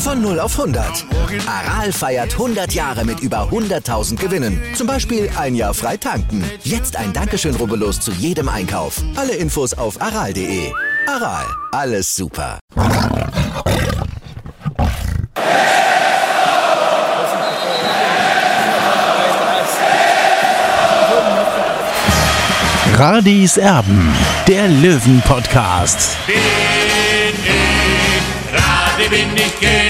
Von 0 auf 100. Aral feiert 100 Jahre mit über 100.000 Gewinnen. Zum Beispiel ein Jahr frei tanken. Jetzt ein Dankeschön, rubbellos zu jedem Einkauf. Alle Infos auf aral.de. Aral, alles super. Radis Erben, der Löwen-Podcast. Bin ich, Radi bin ich alles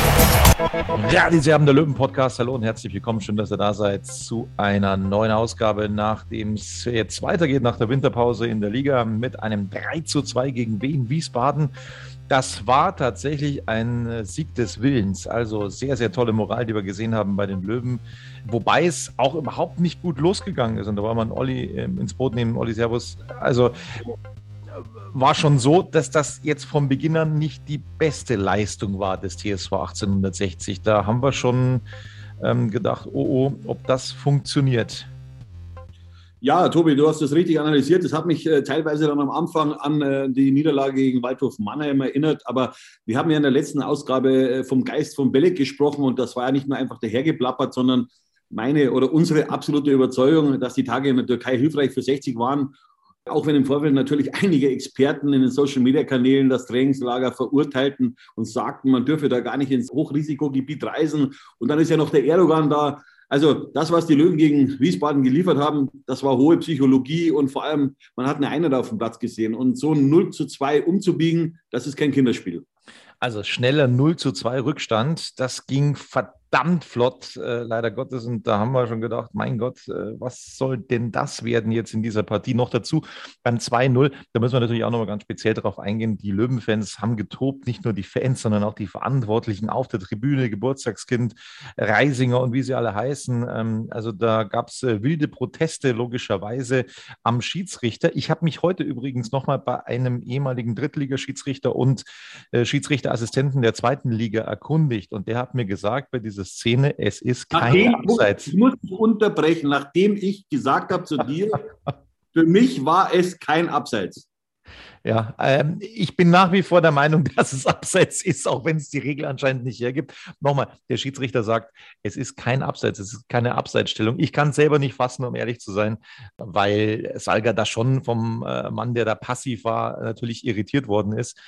Ja, die Serben der Löwen Podcast. Hallo und herzlich willkommen. Schön, dass ihr da seid zu einer neuen Ausgabe, nachdem es jetzt weitergeht nach der Winterpause in der Liga mit einem 3 zu 2 gegen Wien Wiesbaden. Das war tatsächlich ein Sieg des Willens. Also sehr, sehr tolle Moral, die wir gesehen haben bei den Löwen. Wobei es auch überhaupt nicht gut losgegangen ist. Und da war man Olli ähm, ins Boot nehmen, Olli Servus. Also war schon so, dass das jetzt vom Beginn an nicht die beste Leistung war des TSV 1860. Da haben wir schon ähm, gedacht, oh, oh, ob das funktioniert. Ja, Tobi, du hast das richtig analysiert. Das hat mich äh, teilweise dann am Anfang an äh, die Niederlage gegen Waldhof Mannheim erinnert. Aber wir haben ja in der letzten Ausgabe äh, vom Geist von Belek gesprochen und das war ja nicht nur einfach dahergeplappert, sondern meine oder unsere absolute Überzeugung, dass die Tage in der Türkei hilfreich für 60 waren auch wenn im Vorfeld natürlich einige Experten in den Social-Media-Kanälen das Trainingslager verurteilten und sagten, man dürfe da gar nicht ins Hochrisikogebiet reisen. Und dann ist ja noch der Erdogan da. Also das, was die Löwen gegen Wiesbaden geliefert haben, das war hohe Psychologie und vor allem, man hat eine Einheit auf dem Platz gesehen. Und so ein 0 zu 2 umzubiegen, das ist kein Kinderspiel. Also schneller 0 zu 2 Rückstand, das ging verdammt verdammt flott, äh, leider Gottes. Und da haben wir schon gedacht, mein Gott, äh, was soll denn das werden jetzt in dieser Partie? Noch dazu beim 2-0, da müssen wir natürlich auch nochmal ganz speziell darauf eingehen. Die Löwenfans haben getobt, nicht nur die Fans, sondern auch die Verantwortlichen auf der Tribüne, Geburtstagskind, Reisinger und wie sie alle heißen. Ähm, also da gab es äh, wilde Proteste logischerweise am Schiedsrichter. Ich habe mich heute übrigens nochmal bei einem ehemaligen Drittligaschiedsrichter und äh, Schiedsrichterassistenten der zweiten Liga erkundigt und der hat mir gesagt, bei dieser diese Szene, es ist kein nachdem, Abseits. Ich muss dich unterbrechen, nachdem ich gesagt habe zu dir, für mich war es kein Abseits. Ja, ähm, ich bin nach wie vor der Meinung, dass es Abseits ist, auch wenn es die Regel anscheinend nicht hergibt. Nochmal, der Schiedsrichter sagt, es ist kein Abseits, es ist keine Abseitsstellung. Ich kann es selber nicht fassen, um ehrlich zu sein, weil Salga da schon vom äh, Mann, der da passiv war, natürlich irritiert worden ist.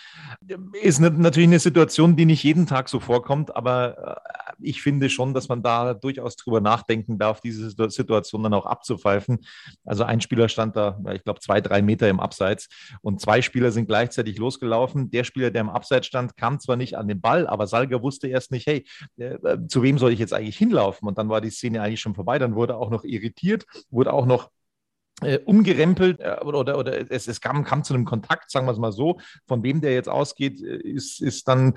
Ist ne, natürlich eine Situation, die nicht jeden Tag so vorkommt, aber äh, ich finde schon, dass man da durchaus drüber nachdenken darf, diese Situation dann auch abzupfeifen. Also ein Spieler stand da, ich glaube, zwei, drei Meter im Abseits und zwei Spieler sind gleichzeitig losgelaufen. Der Spieler, der im Abseits stand, kam zwar nicht an den Ball, aber Salga wusste erst nicht, hey, äh, äh, zu wem soll ich jetzt eigentlich hinlaufen? Und dann war die Szene eigentlich schon vorbei. Dann wurde auch noch irritiert, wurde auch noch äh, umgerempelt äh, oder, oder, oder es, es kam, kam, zu einem Kontakt, sagen wir es mal so. Von wem der jetzt ausgeht, äh, ist, ist dann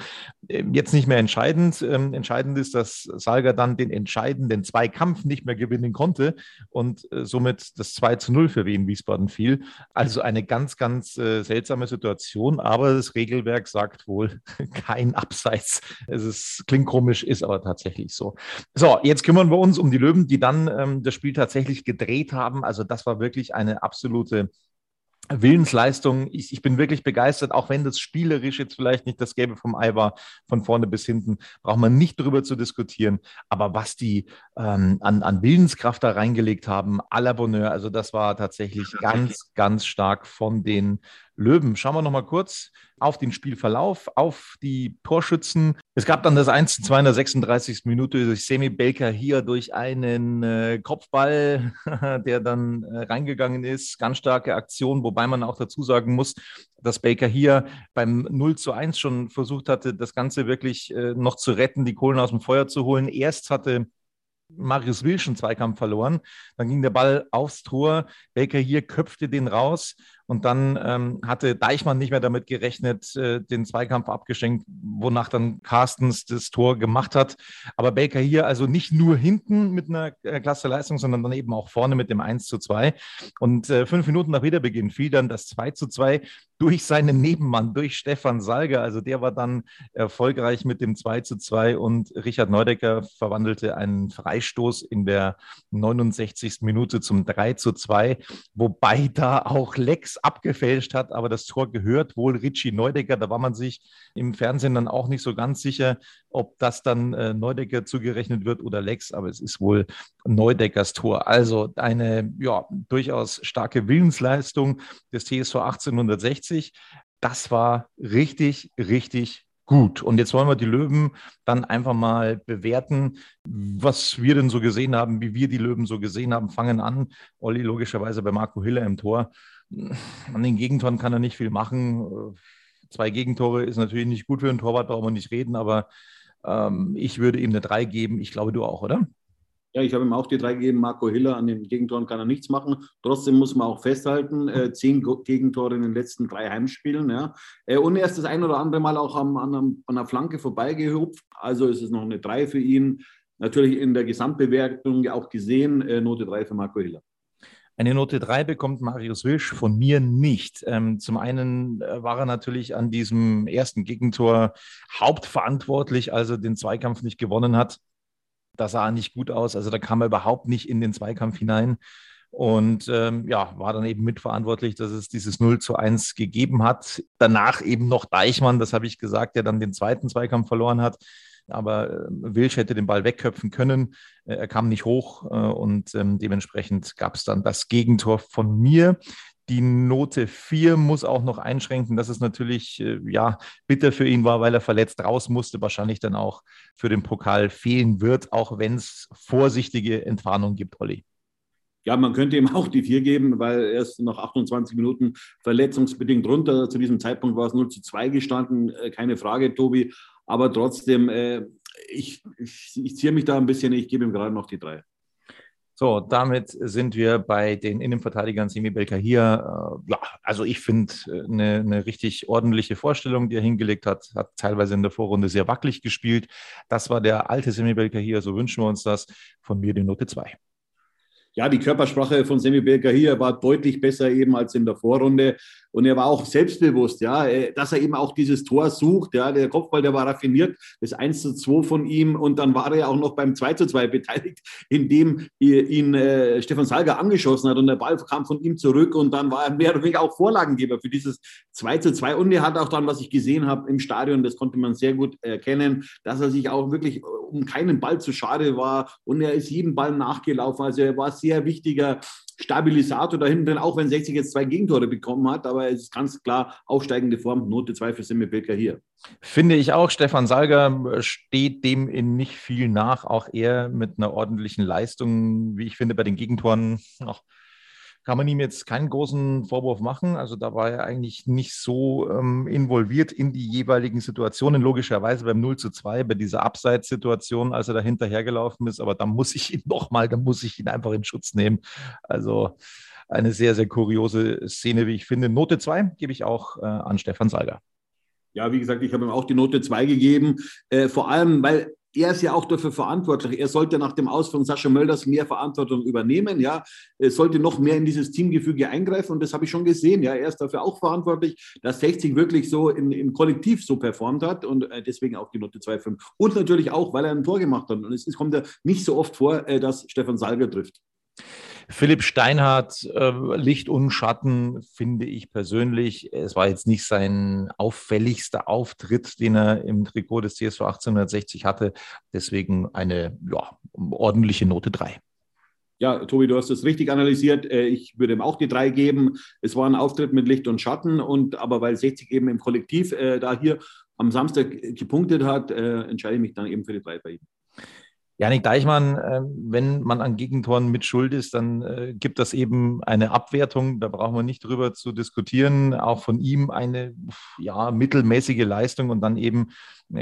äh, jetzt nicht mehr entscheidend. Ähm, entscheidend ist, dass Salga dann den entscheidenden Zweikampf nicht mehr gewinnen konnte und äh, somit das 2 zu 0 für Wien Wiesbaden fiel. Also eine ganz, ganz äh, seltsame Situation, aber das Regelwerk sagt wohl kein Abseits. Es ist, klingt komisch, ist aber tatsächlich so. So, jetzt kümmern wir uns um die Löwen, die dann ähm, das Spiel tatsächlich gedreht haben. Also das war wirklich wirklich eine absolute Willensleistung. Ich, ich, bin wirklich begeistert, auch wenn das spielerisch jetzt vielleicht nicht das Gelbe vom Ei war, von vorne bis hinten, braucht man nicht darüber zu diskutieren. Aber was die ähm, an, an, Willenskraft da reingelegt haben, à la Bonheur, also das war tatsächlich ganz, ganz stark von den Löwen. Schauen wir noch mal kurz auf den Spielverlauf, auf die Torschützen. Es gab dann das 1 zu 2 in der 36. Minute durch Semi Baker hier durch einen äh, Kopfball, der dann äh, reingegangen ist. Ganz starke Aktion, wobei man auch dazu sagen muss, dass Baker hier beim 0 zu 1 schon versucht hatte, das Ganze wirklich äh, noch zu retten, die Kohlen aus dem Feuer zu holen. Erst hatte Marius Wilsch einen Zweikampf verloren. Dann ging der Ball aufs Tor. Baker hier köpfte den raus und dann ähm, hatte Deichmann nicht mehr damit gerechnet, äh, den Zweikampf abgeschenkt, wonach dann Carstens das Tor gemacht hat. Aber Baker hier also nicht nur hinten mit einer äh, klasse Leistung, sondern dann eben auch vorne mit dem 1 zu 2. Und äh, fünf Minuten nach Wiederbeginn fiel dann das 2 zu 2 durch seinen Nebenmann, durch Stefan Salger. Also der war dann erfolgreich mit dem 2 zu 2 und Richard Neudecker verwandelte einen Freistoß in der 69. Minute zum 3 zu 2, wobei da auch Lex abgefälscht hat, aber das Tor gehört wohl Richie Neudecker. Da war man sich im Fernsehen dann auch nicht so ganz sicher, ob das dann äh, Neudecker zugerechnet wird oder Lex, aber es ist wohl Neudeckers Tor. Also eine ja, durchaus starke Willensleistung des TSV 1860. Das war richtig, richtig gut. Und jetzt wollen wir die Löwen dann einfach mal bewerten, was wir denn so gesehen haben, wie wir die Löwen so gesehen haben. Fangen an, Olli logischerweise bei Marco Hiller im Tor. An den Gegentoren kann er nicht viel machen. Zwei Gegentore ist natürlich nicht gut für einen Torwart, brauchen wir nicht reden, aber ähm, ich würde ihm eine 3 geben. Ich glaube, du auch, oder? Ja, ich habe ihm auch die 3 gegeben. Marco Hiller an den Gegentoren kann er nichts machen. Trotzdem muss man auch festhalten, äh, zehn Gegentore in den letzten drei Heimspielen. Ja. Äh, und er ist das ein oder andere Mal auch am, an, an der Flanke vorbeigehupft. Also ist es noch eine 3 für ihn. Natürlich in der Gesamtbewertung auch gesehen, äh, Note 3 für Marco Hiller. Eine Note 3 bekommt Marius Wilsch von mir nicht. Ähm, zum einen äh, war er natürlich an diesem ersten Gegentor hauptverantwortlich, als er den Zweikampf nicht gewonnen hat. Das sah nicht gut aus. Also da kam er überhaupt nicht in den Zweikampf hinein. Und ähm, ja, war dann eben mitverantwortlich, dass es dieses 0 zu 1 gegeben hat. Danach eben noch Deichmann, das habe ich gesagt, der dann den zweiten Zweikampf verloren hat aber äh, Wilsch hätte den Ball wegköpfen können. Äh, er kam nicht hoch äh, und ähm, dementsprechend gab es dann das Gegentor von mir. Die Note 4 muss auch noch einschränken, dass es natürlich ja bitter für ihn war, weil er verletzt raus musste, wahrscheinlich dann auch für den Pokal fehlen wird, auch wenn es vorsichtige Entwarnung gibt, Olli. Ja, man könnte ihm auch die 4 geben, weil er ist noch 28 Minuten verletzungsbedingt runter. Zu diesem Zeitpunkt war es 0 zu 2 gestanden, keine Frage, Tobi. Aber trotzdem, äh, ich, ich, ich ziehe mich da ein bisschen, ich gebe ihm gerade noch die drei. So, damit sind wir bei den Innenverteidigern Semi Belka hier. Äh, ja, also ich finde eine, äh, eine richtig ordentliche Vorstellung, die er hingelegt hat. Hat teilweise in der Vorrunde sehr wackelig gespielt. Das war der alte Semi Belka hier, so wünschen wir uns das. Von mir die Note 2 ja, die Körpersprache von Semi Belka hier war deutlich besser eben als in der Vorrunde. Und er war auch selbstbewusst, ja, äh, dass er eben auch dieses Tor sucht. Ja, der Kopfball, der war raffiniert, das 1 zu 2 von ihm. Und dann war er auch noch beim 2 zu 2 beteiligt, indem ihn äh, Stefan Salger angeschossen hat und der Ball kam von ihm zurück. Und dann war er mehr oder weniger auch Vorlagengeber für dieses 2 zu 2. Und er hat auch dann, was ich gesehen habe im Stadion, das konnte man sehr gut erkennen, dass er sich auch wirklich um keinen Ball zu schade war. Und er ist jedem Ball nachgelaufen. Also er war sehr wichtiger Stabilisator da hinten drin, auch wenn 60 jetzt zwei Gegentore bekommen hat, aber es ist ganz klar aufsteigende Form, Note 2 für Simme Bilker hier. Finde ich auch, Stefan Salger steht dem in nicht viel nach, auch er mit einer ordentlichen Leistung, wie ich finde, bei den Gegentoren noch kann man ihm jetzt keinen großen Vorwurf machen. Also da war er eigentlich nicht so ähm, involviert in die jeweiligen Situationen. Logischerweise beim 0 zu 2, bei dieser Abseitssituation, als er da hinterhergelaufen ist. Aber da muss ich ihn nochmal, da muss ich ihn einfach in Schutz nehmen. Also eine sehr, sehr kuriose Szene, wie ich finde. Note 2 gebe ich auch äh, an Stefan Salger. Ja, wie gesagt, ich habe ihm auch die Note 2 gegeben. Äh, vor allem, weil er ist ja auch dafür verantwortlich. Er sollte nach dem Aus von Sascha Mölders mehr Verantwortung übernehmen. Ja, er sollte noch mehr in dieses Teamgefüge eingreifen. Und das habe ich schon gesehen. Ja, er ist dafür auch verantwortlich, dass 60 wirklich so in, im Kollektiv so performt hat und äh, deswegen auch die Note 2,5. Und natürlich auch, weil er ein Tor gemacht hat. Und es kommt ja nicht so oft vor, äh, dass Stefan Salger trifft. Philipp Steinhardt, äh, Licht und Schatten, finde ich persönlich. Es war jetzt nicht sein auffälligster Auftritt, den er im Trikot des CSV 1860 hatte. Deswegen eine ja, ordentliche Note 3. Ja, Tobi, du hast das richtig analysiert. Äh, ich würde ihm auch die drei geben. Es war ein Auftritt mit Licht und Schatten und aber weil 60 eben im Kollektiv äh, da hier am Samstag gepunktet hat, äh, entscheide ich mich dann eben für die drei bei ihm. Janik Deichmann, äh, wenn man an Gegentoren mit Schuld ist, dann äh, gibt das eben eine Abwertung. Da brauchen wir nicht drüber zu diskutieren. Auch von ihm eine ja, mittelmäßige Leistung und dann eben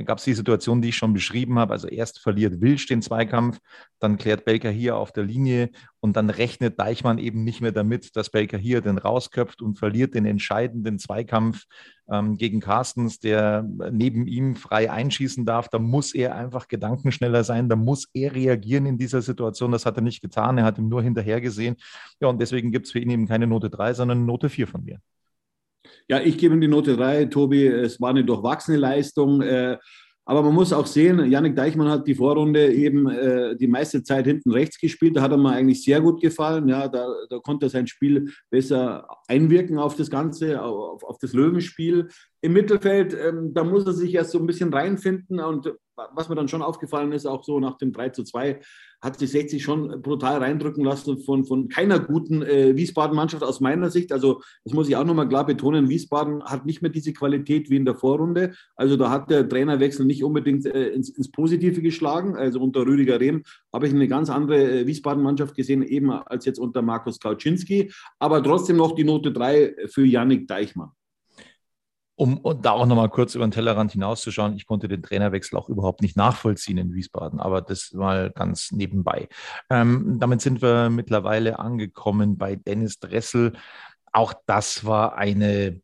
gab es die Situation, die ich schon beschrieben habe. Also erst verliert Wilsch den Zweikampf, dann klärt Belker hier auf der Linie und dann rechnet Deichmann eben nicht mehr damit, dass Belker hier den rausköpft und verliert den entscheidenden Zweikampf ähm, gegen Carstens, der neben ihm frei einschießen darf. Da muss er einfach gedankenschneller sein, da muss er reagieren in dieser Situation. Das hat er nicht getan, er hat ihm nur hinterher gesehen. Ja, und deswegen gibt es für ihn eben keine Note 3, sondern Note 4 von mir. Ja, ich gebe ihm die Note 3, Tobi. Es war eine durchwachsene Leistung. Äh, aber man muss auch sehen, Yannick Deichmann hat die Vorrunde eben äh, die meiste Zeit hinten rechts gespielt. Da hat er mir eigentlich sehr gut gefallen. Ja, da, da konnte er sein Spiel besser einwirken auf das Ganze, auf, auf das Löwenspiel. Im Mittelfeld, ähm, da muss er sich erst so ein bisschen reinfinden. Und was mir dann schon aufgefallen ist, auch so nach dem 3 zu 2, hat sich 60 schon brutal reindrücken lassen von, von keiner guten äh, Wiesbaden-Mannschaft aus meiner Sicht. Also das muss ich auch nochmal klar betonen, Wiesbaden hat nicht mehr diese Qualität wie in der Vorrunde. Also da hat der Trainerwechsel nicht unbedingt äh, ins, ins, Positive geschlagen. Also unter Rüdiger Rehm habe ich eine ganz andere äh, Wiesbaden-Mannschaft gesehen, eben als jetzt unter Markus Kauczynski. Aber trotzdem noch die Note 3 für Yannick Deichmann. Um da auch nochmal kurz über den Tellerrand hinauszuschauen, ich konnte den Trainerwechsel auch überhaupt nicht nachvollziehen in Wiesbaden, aber das mal ganz nebenbei. Ähm, damit sind wir mittlerweile angekommen bei Dennis Dressel. Auch das war eine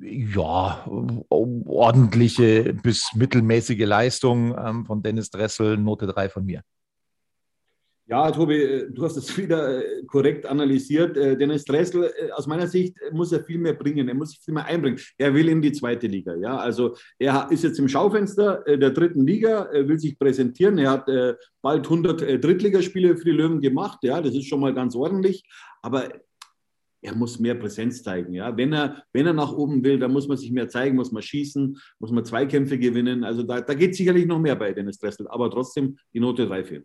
ja, ordentliche bis mittelmäßige Leistung ähm, von Dennis Dressel, Note 3 von mir. Ja, Tobi, äh, du hast es wieder äh, korrekt analysiert. Äh, Dennis Dressel, aus meiner Sicht muss er viel mehr bringen. Er muss sich viel mehr einbringen. Er will in die zweite Liga. Ja, also er ist jetzt im Schaufenster der dritten Liga, will sich präsentieren. Er hat bald 100 Drittligaspiele für die Löwen gemacht. Ja, das ist schon mal ganz ordentlich. Aber er muss mehr Präsenz zeigen. Ja? Wenn, er, wenn er nach oben will, dann muss man sich mehr zeigen, muss man schießen, muss man Zweikämpfe gewinnen. Also da, da geht sicherlich noch mehr bei Dennis Dressel, aber trotzdem die Note 3 für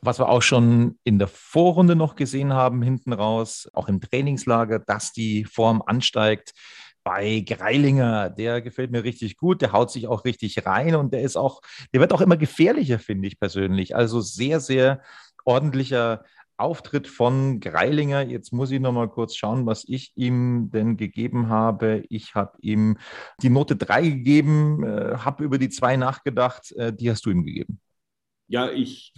was wir auch schon in der Vorrunde noch gesehen haben, hinten raus, auch im Trainingslager, dass die Form ansteigt. Bei Greilinger, der gefällt mir richtig gut, der haut sich auch richtig rein und der ist auch, der wird auch immer gefährlicher, finde ich persönlich. Also sehr, sehr ordentlicher Auftritt von Greilinger. Jetzt muss ich noch mal kurz schauen, was ich ihm denn gegeben habe. Ich habe ihm die Note 3 gegeben, äh, habe über die 2 nachgedacht. Äh, die hast du ihm gegeben. Ja, ich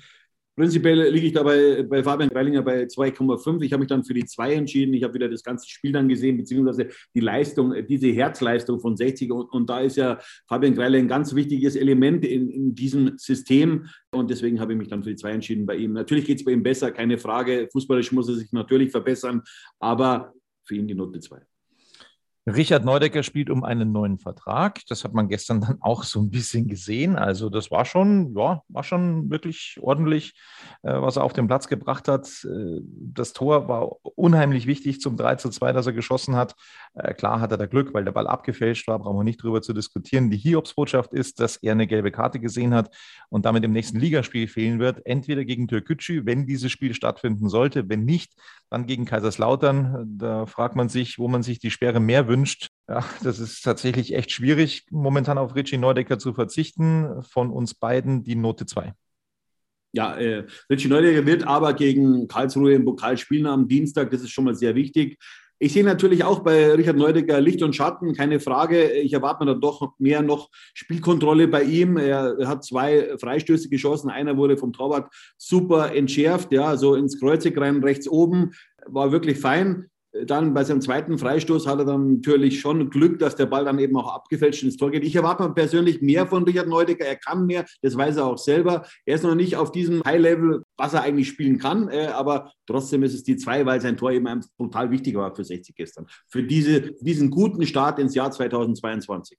Prinzipiell liege ich dabei bei Fabian Greilinger bei 2,5. Ich habe mich dann für die 2 entschieden. Ich habe wieder das ganze Spiel dann gesehen, beziehungsweise die Leistung, diese Herzleistung von 60. Und, und da ist ja Fabian Greilinger ein ganz wichtiges Element in, in diesem System. Und deswegen habe ich mich dann für die 2 entschieden bei ihm. Natürlich geht es bei ihm besser, keine Frage. Fußballisch muss er sich natürlich verbessern, aber für ihn die Note 2. Richard Neudecker spielt um einen neuen Vertrag. Das hat man gestern dann auch so ein bisschen gesehen. Also das war schon, ja, war schon wirklich ordentlich, äh, was er auf den Platz gebracht hat. Äh, das Tor war unheimlich wichtig zum 3 zu 2, das er geschossen hat. Äh, klar hat er da Glück, weil der Ball abgefälscht war, brauchen wir nicht drüber zu diskutieren. Die Hiobsbotschaft ist, dass er eine gelbe Karte gesehen hat und damit im nächsten Ligaspiel fehlen wird. Entweder gegen Türkgücü, wenn dieses Spiel stattfinden sollte, wenn nicht, dann gegen Kaiserslautern. Da fragt man sich, wo man sich die Sperre mehr wünscht. Ja, das ist tatsächlich echt schwierig, momentan auf Richie Neudecker zu verzichten. Von uns beiden die Note 2. Ja, äh, Richie Neudecker wird aber gegen Karlsruhe im Pokal spielen am Dienstag. Das ist schon mal sehr wichtig. Ich sehe natürlich auch bei Richard Neudecker Licht und Schatten, keine Frage. Ich erwarte mir dann doch mehr noch Spielkontrolle bei ihm. Er hat zwei Freistöße geschossen. Einer wurde vom Torwart super entschärft, ja, so ins Kreuzig rein, rechts oben. War wirklich fein. Dann bei seinem zweiten Freistoß hat er dann natürlich schon Glück, dass der Ball dann eben auch abgefälscht ins Tor geht. Ich erwarte persönlich mehr von Richard Neudecker. Er kann mehr, das weiß er auch selber. Er ist noch nicht auf diesem High-Level, was er eigentlich spielen kann, äh, aber trotzdem ist es die zwei, weil sein Tor eben total wichtig war für 60 gestern. Für diese, diesen guten Start ins Jahr 2022.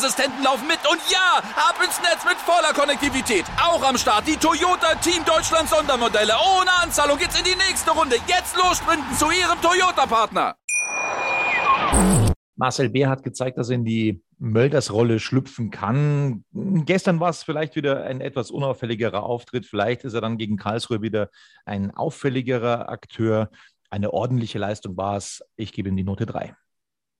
Sicherheitsassistenten laufen mit. Und ja, ab ins Netz mit voller Konnektivität. Auch am Start die Toyota Team Deutschland Sondermodelle. Ohne Anzahlung geht's in die nächste Runde. Jetzt los sprinten zu Ihrem Toyota-Partner. Marcel Bär hat gezeigt, dass er in die Mölders-Rolle schlüpfen kann. Gestern war es vielleicht wieder ein etwas unauffälligerer Auftritt. Vielleicht ist er dann gegen Karlsruhe wieder ein auffälligerer Akteur. Eine ordentliche Leistung war es. Ich gebe ihm die Note 3.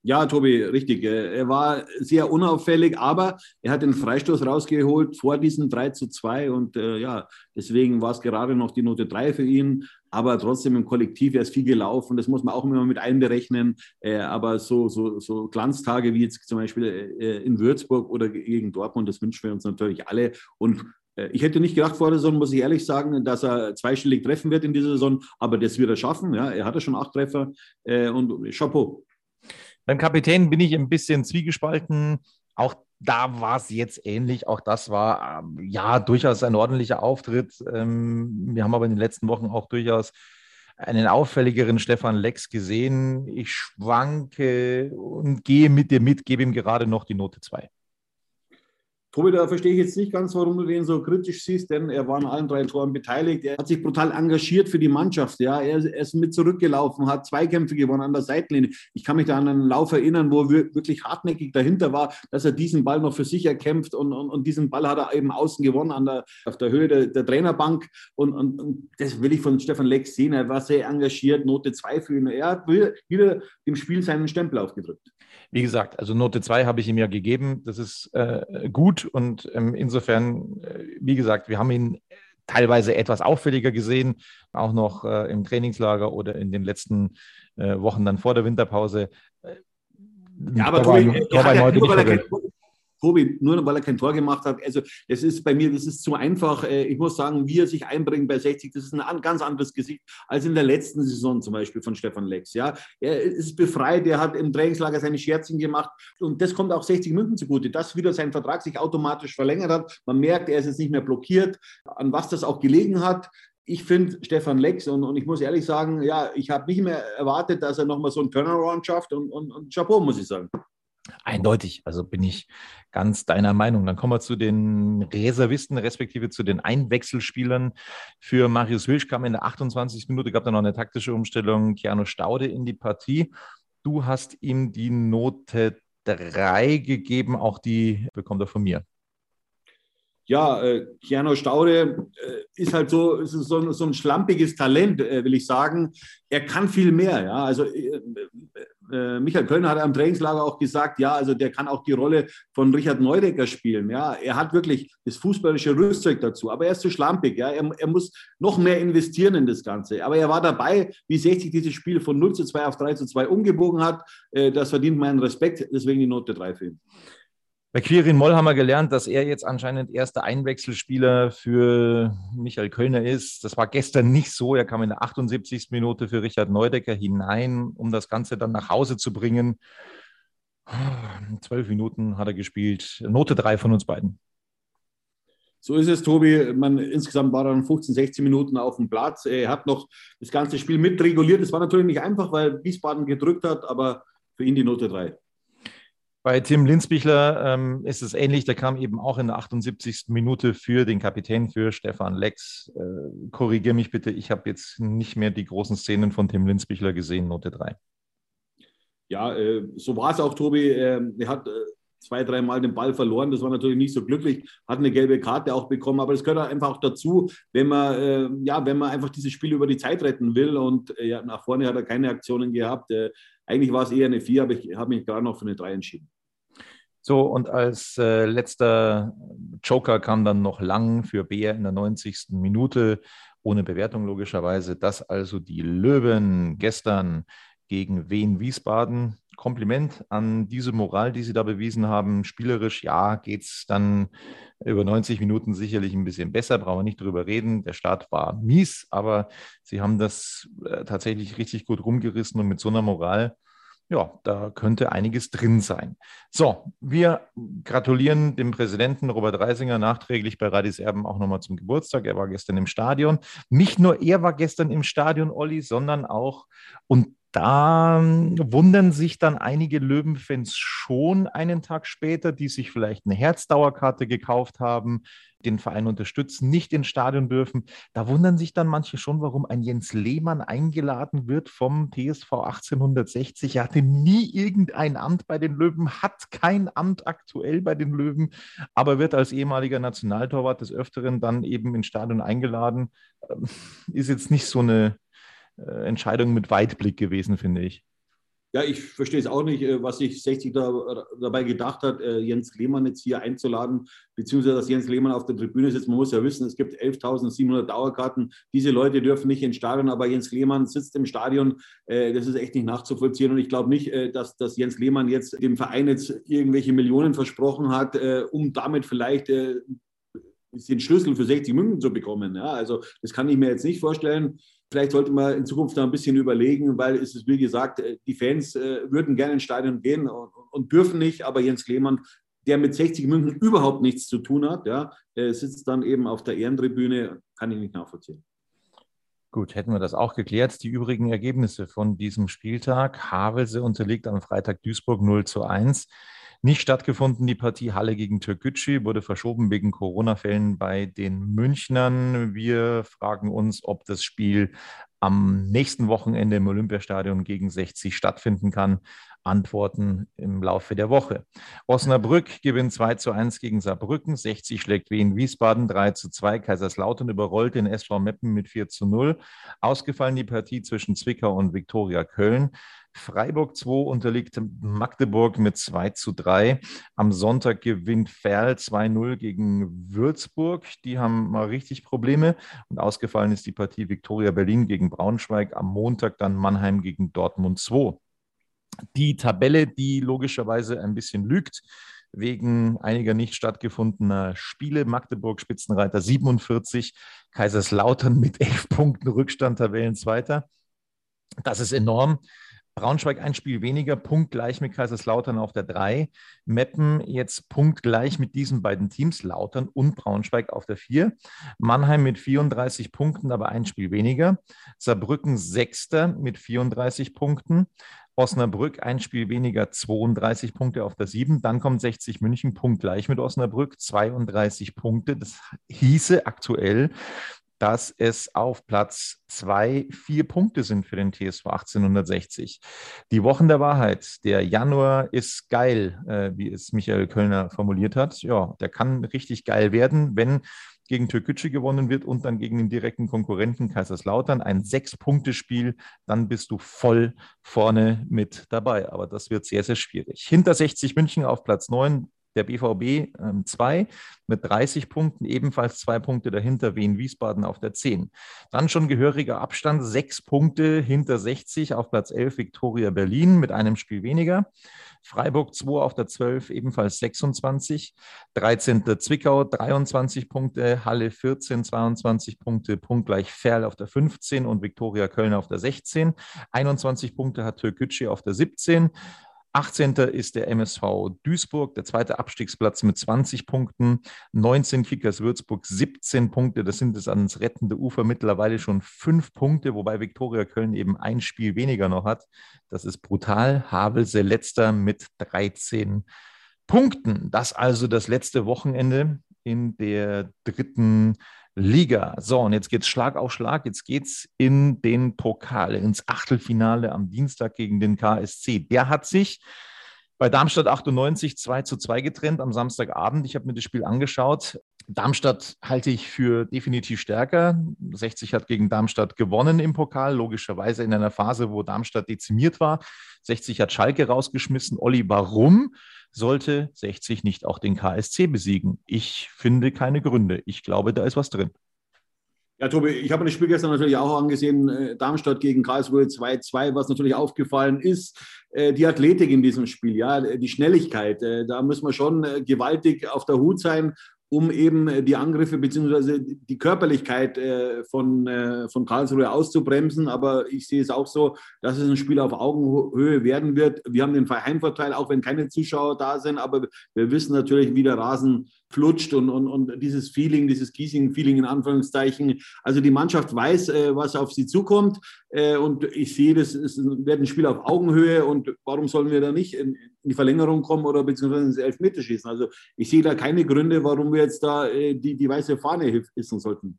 Ja, Tobi, richtig. Er war sehr unauffällig, aber er hat den Freistoß rausgeholt vor diesem 3 zu 2 und äh, ja, deswegen war es gerade noch die Note 3 für ihn. Aber trotzdem im Kollektiv, er ist viel gelaufen, das muss man auch immer mit einberechnen. Äh, aber so, so, so Glanztage wie jetzt zum Beispiel äh, in Würzburg oder gegen Dortmund, das wünschen wir uns natürlich alle. Und äh, ich hätte nicht gedacht vor der Saison, muss ich ehrlich sagen, dass er zweistellig treffen wird in dieser Saison, aber das wird er schaffen. Ja, er hatte schon acht Treffer äh, und Chapeau. Beim Kapitän bin ich ein bisschen zwiegespalten. Auch da war es jetzt ähnlich. Auch das war ähm, ja durchaus ein ordentlicher Auftritt. Ähm, wir haben aber in den letzten Wochen auch durchaus einen auffälligeren Stefan Lex gesehen. Ich schwanke und gehe mit dir mit, gebe ihm gerade noch die Note 2. Tobi, da verstehe ich jetzt nicht ganz, warum du den so kritisch siehst, denn er war an allen drei Toren beteiligt. Er hat sich brutal engagiert für die Mannschaft. Ja, er, ist mit zurückgelaufen, hat Zweikämpfe gewonnen an der Seitenlinie. Ich kann mich da an einen Lauf erinnern, wo er wirklich hartnäckig dahinter war, dass er diesen Ball noch für sich erkämpft und, und, und diesen Ball hat er eben außen gewonnen an der, auf der Höhe der, der Trainerbank. Und, und, und, das will ich von Stefan Lex sehen. Er war sehr engagiert, Note 2 für ihn. Er hat wieder dem Spiel seinen Stempel aufgedrückt. Wie gesagt, also Note 2 habe ich ihm ja gegeben. Das ist äh, gut und ähm, insofern, äh, wie gesagt, wir haben ihn teilweise etwas auffälliger gesehen, auch noch äh, im Trainingslager oder in den letzten äh, Wochen dann vor der Winterpause. Ja, aber Tobi, war, war heute nicht Tobi, nur weil er kein Tor gemacht hat. Also das ist bei mir, das ist zu einfach. Äh, ich muss sagen, wie er sich einbringt bei 60, das ist ein ganz anderes Gesicht als in der letzten Saison zum Beispiel von Stefan Lex. Ja, er ist befreit, er hat im Trainingslager seine Scherzchen gemacht und das kommt auch 60 München zugute, dass wieder sein Vertrag sich automatisch verlängert hat. Man merkt, er ist jetzt nicht mehr blockiert, an was das auch gelegen hat ich finde Stefan Lex und, und, ich muss ehrlich sagen, ja, ich habe nicht mehr erwartet, dass er nochmal so einen Turnaround schafft und, und, und Chapeau, muss ich sagen. Eindeutig, also bin ich ganz deiner Meinung. Dann kommen wir zu den Reservisten, respektive zu den Einwechselspielern. Für Marius Wilsch kam in der 28. Minute, gab da noch eine taktische Umstellung, Keanu Staude in die Partie. Du hast ihm die Note 3 gegeben, auch die bekommt er von mir ja, äh, Keanu Staude äh, ist halt so, ist so, so, ein schlampiges Talent, äh, will ich sagen. Er kann viel mehr. Ja? Also äh, Michael Kölner hat am Trainingslager auch gesagt, ja, also der kann auch die Rolle von Richard Neudecker spielen. Ja? Er hat wirklich das fußballische Rüstzeug dazu, aber er ist zu schlampig. Ja? Er, er, muss noch mehr investieren in das Ganze. Aber er war dabei, wie 60 dieses Spiel von 0 zu 2 auf 3 zu 2 umgebogen hat. Äh, das verdient meinen Respekt, deswegen die Note 3 für ihn. Bei Quirin Moll haben wir gelernt, dass er jetzt anscheinend erster Einwechselspieler für Michael Kölner ist. Das war gestern nicht so. Er kam in der 78. Minute für Richard Neudecker hinein, um das Ganze dann nach Hause zu bringen. Zwölf Minuten hat er gespielt. Note drei von uns beiden. So ist es, Tobi. Man, insgesamt war er dann 15, 16 Minuten auf dem Platz. Er hat noch das ganze Spiel mitreguliert. Es war natürlich nicht einfach, weil Wiesbaden gedrückt hat, aber für ihn die Note 3. Bei Tim Linsbichler ähm, ist es ähnlich. Der kam eben auch in der 78. Minute für den Kapitän, für Stefan Lex. Äh, Korrigiere mich bitte, ich habe jetzt nicht mehr die großen Szenen von Tim Linsbichler gesehen, Note 3. Ja, äh, so war es auch, Tobi. Äh, er hat äh, zwei, dreimal den Ball verloren. Das war natürlich nicht so glücklich. Hat eine gelbe Karte auch bekommen. Aber das gehört einfach auch dazu, wenn man, äh, ja, wenn man einfach dieses Spiel über die Zeit retten will. Und äh, nach vorne hat er keine Aktionen gehabt. Eigentlich war es eher eine 4, aber ich habe mich gerade noch für eine 3 entschieden. So, und als äh, letzter Joker kam dann noch Lang für Bär in der 90. Minute, ohne Bewertung logischerweise. Das also die Löwen gestern gegen Wien Wiesbaden. Kompliment an diese Moral, die Sie da bewiesen haben. Spielerisch, ja, geht es dann über 90 Minuten sicherlich ein bisschen besser, brauchen wir nicht drüber reden. Der Start war mies, aber Sie haben das äh, tatsächlich richtig gut rumgerissen und mit so einer Moral ja, da könnte einiges drin sein. So, wir gratulieren dem Präsidenten Robert Reisinger nachträglich bei Radis Erben auch nochmal zum Geburtstag. Er war gestern im Stadion. Nicht nur er war gestern im Stadion, Olli, sondern auch, und da ähm, wundern sich dann einige Löwenfans schon einen Tag später, die sich vielleicht eine Herzdauerkarte gekauft haben, den Verein unterstützen, nicht ins Stadion dürfen. Da wundern sich dann manche schon, warum ein Jens Lehmann eingeladen wird vom TSV 1860. Er hatte nie irgendein Amt bei den Löwen, hat kein Amt aktuell bei den Löwen, aber wird als ehemaliger Nationaltorwart des Öfteren dann eben ins Stadion eingeladen. Ähm, ist jetzt nicht so eine Entscheidung mit Weitblick gewesen, finde ich. Ja, ich verstehe es auch nicht, äh, was sich 60 da, dabei gedacht hat, äh, Jens Lehmann jetzt hier einzuladen, beziehungsweise dass Jens Lehmann auf der Tribüne sitzt. Man muss ja wissen, es gibt 11.700 Dauerkarten. Diese Leute dürfen nicht ins Stadion, aber Jens Lehmann sitzt im Stadion. Das ist echt nicht nachzuvollziehen. Und ich glaube nicht, dass, dass Jens Lehmann jetzt dem Verein jetzt irgendwelche Millionen versprochen hat, um damit vielleicht den Schlüssel für 60 München zu bekommen. Ja, also das kann ich mir jetzt nicht vorstellen. Vielleicht sollte man in Zukunft da ein bisschen überlegen, weil es ist, wie gesagt, äh, die Fans äh, würden gerne ins Stadion gehen und, und, dürfen nicht, aber Jens Klemann, der mit 60 München überhaupt nichts zu tun hat, ja, sitzt dann eben auf der Ehrentribüne, kann ich nicht nachvollziehen. Gut, hätten wir das auch geklärt. Die übrigen Ergebnisse von diesem Spieltag. Havelse unterliegt am Freitag Duisburg 0 zu 1. Nicht stattgefunden die Partie Halle gegen Türkgücü, wurde verschoben wegen Corona-Fällen bei den Münchnern. Wir fragen uns, ob das Spiel am nächsten Wochenende im Olympiastadion gegen 60 stattfinden kann. Antworten im Laufe der Woche. Osnabrück gewinnt 2 zu 1 gegen Saarbrücken, 60 schlägt Wien Wiesbaden 3 zu 2, Kaiserslautern überrollt den SV Meppen mit 4 zu 0. Ausgefallen die Partie zwischen Zwickau und Viktoria Köln. Freiburg 2 unterliegt Magdeburg mit 2 zu 3. Am Sonntag gewinnt Ferl 2-0 gegen Würzburg. Die haben mal richtig Probleme. Und ausgefallen ist die Partie Viktoria Berlin gegen Braunschweig. Am Montag dann Mannheim gegen Dortmund 2. Die Tabelle, die logischerweise ein bisschen lügt, wegen einiger nicht stattgefundener Spiele. Magdeburg Spitzenreiter 47, Kaiserslautern mit 11 Punkten Rückstand, Tabellenzweiter. Das ist enorm. Braunschweig ein Spiel weniger, punktgleich mit Kaiserslautern auf der 3. Meppen jetzt punktgleich mit diesen beiden Teams, Lautern und Braunschweig auf der 4. Mannheim mit 34 Punkten, aber ein Spiel weniger. Saarbrücken Sechster mit 34 Punkten. Osnabrück ein Spiel weniger, 32 Punkte auf der 7. Dann kommt 60 München punktgleich mit Osnabrück, 32 Punkte. Das hieße aktuell, dass es auf Platz zwei vier Punkte sind für den TSV 1860. Die Wochen der Wahrheit. Der Januar ist geil, äh, wie es Michael Kölner formuliert hat. Ja, der kann richtig geil werden, wenn gegen Türkgücü gewonnen wird und dann gegen den direkten Konkurrenten Kaiserslautern. Ein Sechs-Punkte-Spiel, dann bist du voll vorne mit dabei. Aber das wird sehr, sehr schwierig. Hinter 60 München auf Platz 9, der BVB 2 ähm, mit 30 Punkten, ebenfalls zwei Punkte dahinter Wien Wiesbaden auf der 10. Dann schon gehöriger Abstand, sechs Punkte hinter 60 auf Platz 11 Viktoria Berlin mit einem Spiel weniger. Freiburg 2 auf der 12, ebenfalls 26. 13. Zwickau 23 Punkte, Halle 14, 22 Punkte, punktgleich Ferl auf der 15 und Viktoria Köln auf der 16. 21 Punkte hat Türkgücü auf der 17. 18. ist der MSV Duisburg, der zweite Abstiegsplatz mit 20 Punkten. 19 Kickers Würzburg, 17 Punkte. Das sind es ans rettende Ufer mittlerweile schon fünf Punkte, wobei Viktoria Köln eben ein Spiel weniger noch hat. Das ist brutal. Havelse letzter mit 13 Punkten. Das also das letzte Wochenende in der dritten Liga. So, und jetzt geht es Schlag auf Schlag. Jetzt geht es in den Pokal, ins Achtelfinale am Dienstag gegen den KSC. Der hat sich bei Darmstadt 98 2 zu 2 getrennt am Samstagabend. Ich habe mir das Spiel angeschaut. Darmstadt halte ich für definitiv stärker. 60 hat gegen Darmstadt gewonnen im Pokal, logischerweise in einer Phase, wo Darmstadt dezimiert war. 60 hat Schalke rausgeschmissen. Olli, warum? Sollte 60 nicht auch den KSC besiegen? Ich finde keine Gründe. Ich glaube, da ist was drin. Ja, Tobi, ich habe das Spiel gestern natürlich auch angesehen, äh, Darmstadt gegen Karlsruhe 2-2, was natürlich aufgefallen ist, äh, die Athletik in diesem Spiel, ja, die Schnelligkeit, äh, da muss man schon gewaltig auf der Hut sein um eben äh, die Angriffe bzw. die Körperlichkeit äh, von, äh, von Karlsruhe auszubremsen. Aber ich sehe es auch so, dass es ein Spiel auf Augenhöhe werden wird. Wir haben den Heimvorteil, auch wenn keine Zuschauer da sind, aber wir wissen natürlich, wie der Rasen flutscht und, und, und dieses Feeling, dieses Giesing-Feeling in Anführungszeichen. Also die Mannschaft weiß, äh, was auf sie zukommt äh, und ich sehe, das ist, wird ein Spiel auf Augenhöhe und warum sollen wir da nicht in, in die Verlängerung kommen oder beziehungsweise ins Elfmeter schießen? Also ich sehe da keine Gründe, warum wir jetzt da äh, die, die weiße Fahne hissen sollten.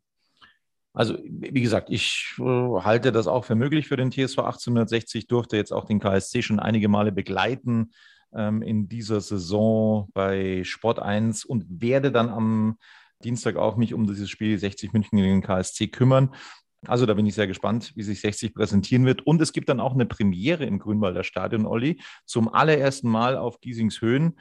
Also, wie gesagt, ich äh, halte das auch für möglich für den TSV 1860, durfte jetzt auch den KSC schon einige Male begleiten in dieser Saison bei Sport 1 und werde dann am Dienstag auch mich um dieses Spiel 60 München gegen den KSC kümmern. Also da bin ich sehr gespannt, wie sich 60 präsentieren wird. Und es gibt dann auch eine Premiere im Grünwalder Stadion, Olli. Zum allerersten Mal auf Giesings Höhen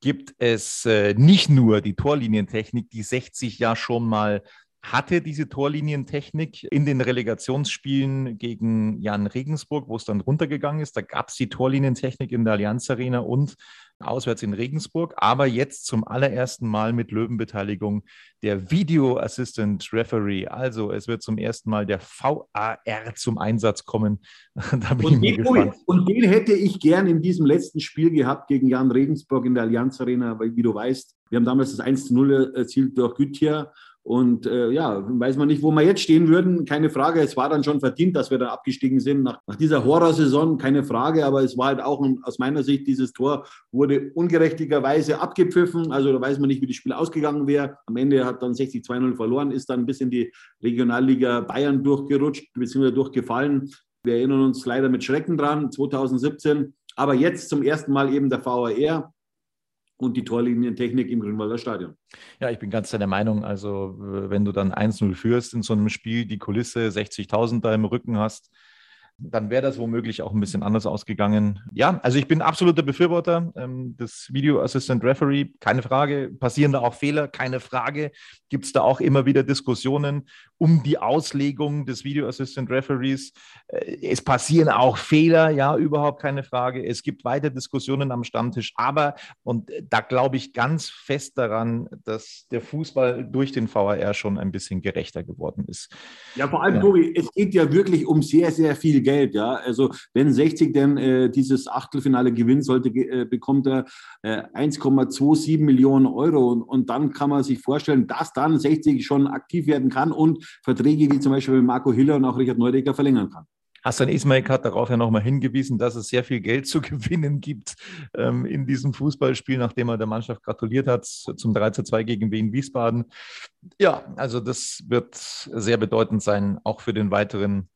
gibt es äh, nicht nur die Torlinientechnik, die 60 ja schon mal hatte diese Torlinientechnik in den Relegationsspielen gegen Jan Regensburg, wo es dann runtergegangen ist. Da gab es die Torlinientechnik in der Allianz Arena und auswärts in Regensburg, aber jetzt zum allerersten Mal mit Löwenbeteiligung der Video Assistant Referee. Also es wird zum ersten Mal der VAR zum Einsatz kommen. da bin und, ich den, gespannt. und den hätte ich gern in diesem letzten Spiel gehabt gegen Jan Regensburg in der Allianz Arena, weil wie du weißt, wir haben damals das 1 zu 0 erzielt durch Güthier und äh, ja, weiß man nicht, wo wir jetzt stehen würden. Keine Frage. Es war dann schon verdient, dass wir da abgestiegen sind nach, nach dieser Horrorsaison. Keine Frage. Aber es war halt auch aus meiner Sicht, dieses Tor wurde ungerechtigerweise abgepfiffen. Also da weiß man nicht, wie das Spiel ausgegangen wäre. Am Ende hat dann 60 2-0 verloren, ist dann ein bisschen die Regionalliga Bayern durchgerutscht bzw. durchgefallen. Wir erinnern uns leider mit Schrecken dran, 2017. Aber jetzt zum ersten Mal eben der VAR und die Torlinientechnik im Grünwalder Stadion. Ja, ich bin ganz deiner Meinung. Also, wenn du dann 1-0 führst in so einem Spiel, die Kulisse 60.000 da im Rücken hast, dann wäre das womöglich auch ein bisschen anders ausgegangen. Ja, also ich bin absoluter Befürworter ähm, des Video Assistant Referee, keine Frage. Passieren da auch Fehler, keine Frage. Gibt es da auch immer wieder Diskussionen um die Auslegung des Video Assistant Referees? Äh, es passieren auch Fehler, ja, überhaupt keine Frage. Es gibt weiter Diskussionen am Stammtisch, aber, und da glaube ich ganz fest daran, dass der Fußball durch den VAR schon ein bisschen gerechter geworden ist. Ja, vor allem, ja. Tobi, es geht ja wirklich um sehr, sehr viel Geld. Geld. Ja? Also wenn 60 denn äh, dieses Achtelfinale gewinnen sollte, äh, bekommt er äh, 1,27 Millionen Euro. Und, und, dann kann man sich vorstellen, dass dann 60 schon aktiv werden kann und Verträge wie zum Beispiel mit Marco Hiller und auch Richard Neudecker verlängern kann. Hassan Ismail hat darauf ja nochmal hingewiesen, dass es sehr viel Geld zu gewinnen gibt ähm, in diesem Fußballspiel, nachdem er der Mannschaft gratuliert hat zum 3 zu 2 gegen Wien Wiesbaden. Ja, also das wird sehr bedeutend sein, auch für den weiteren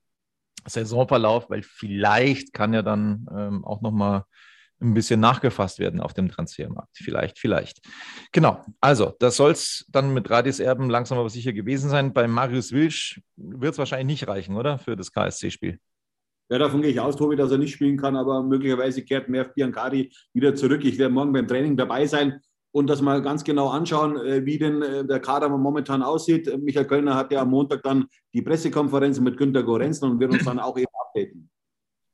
Saisonverlauf, weil vielleicht kann ja dann ähm, auch nochmal ein bisschen nachgefasst werden auf dem Transfermarkt. Vielleicht, vielleicht. Genau. Also, das soll es dann mit Radis Erben langsam aber sicher gewesen sein. Bei Marius Wilsch wird es wahrscheinlich nicht reichen, oder? Für das KSC-Spiel. Ja, davon gehe ich aus, Tobi, dass er nicht spielen kann, aber möglicherweise kehrt Merv Biancari wieder zurück. Ich werde morgen beim Training dabei sein und das mal ganz genau anschauen, äh, wie denn äh, der Kader momentan aussieht. Michael Kölner hat ja am Montag dann die Pressekonferenz mit Günter Gorenzen und wird uns dann auch eben updaten.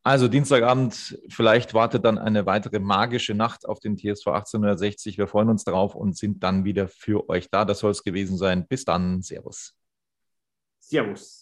Also Dienstagabend, vielleicht wartet dann eine weitere magische Nacht auf den TSV 1860. Wir freuen uns darauf und sind dann wieder für euch da. Das soll es gewesen sein. Bis dann. Servus. Servus.